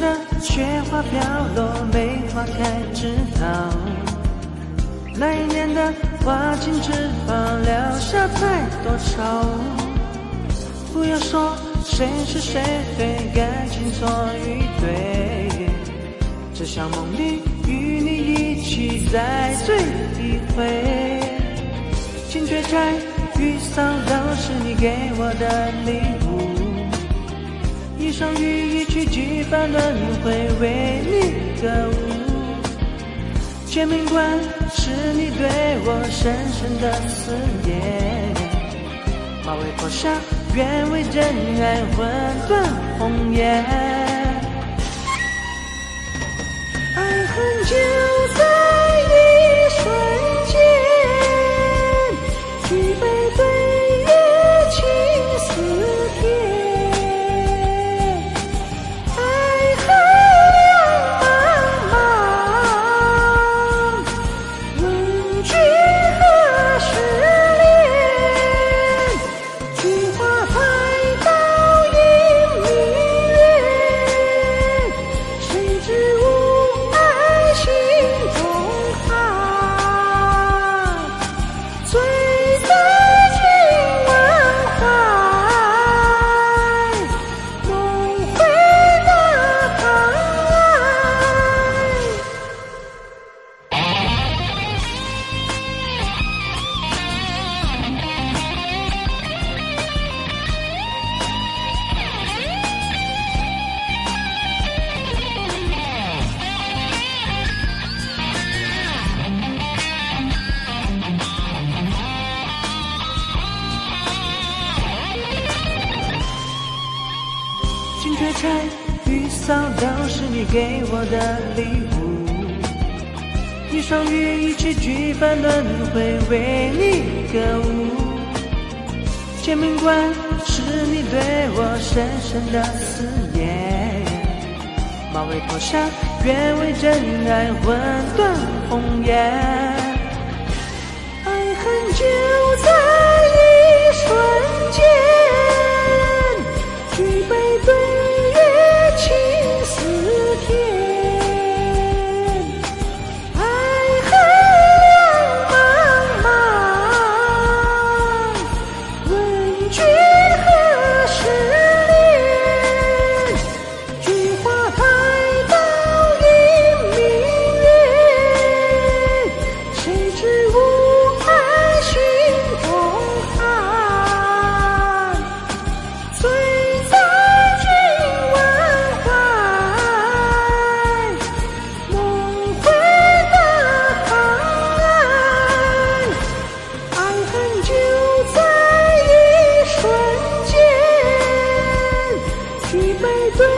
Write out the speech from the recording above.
的雪花飘落，梅花开，枝头那一年的花径枝放，留下太多愁。不要说谁是谁非，感情错与对，只想梦里与你一起再醉一回。请却拆，雨伞都是你给我的礼物。一双羽衣曲几番轮回，为你歌舞。千名关是你对我深深的思念。马嵬坡下，愿为真爱魂断红颜。请却拆，雨伞都是你给我的礼物。一双羽衣曲几番轮回，为你歌舞。签名官是你对我深深的思念。马嵬坡下，愿为真爱魂断红颜。爱恨间。玫瑰。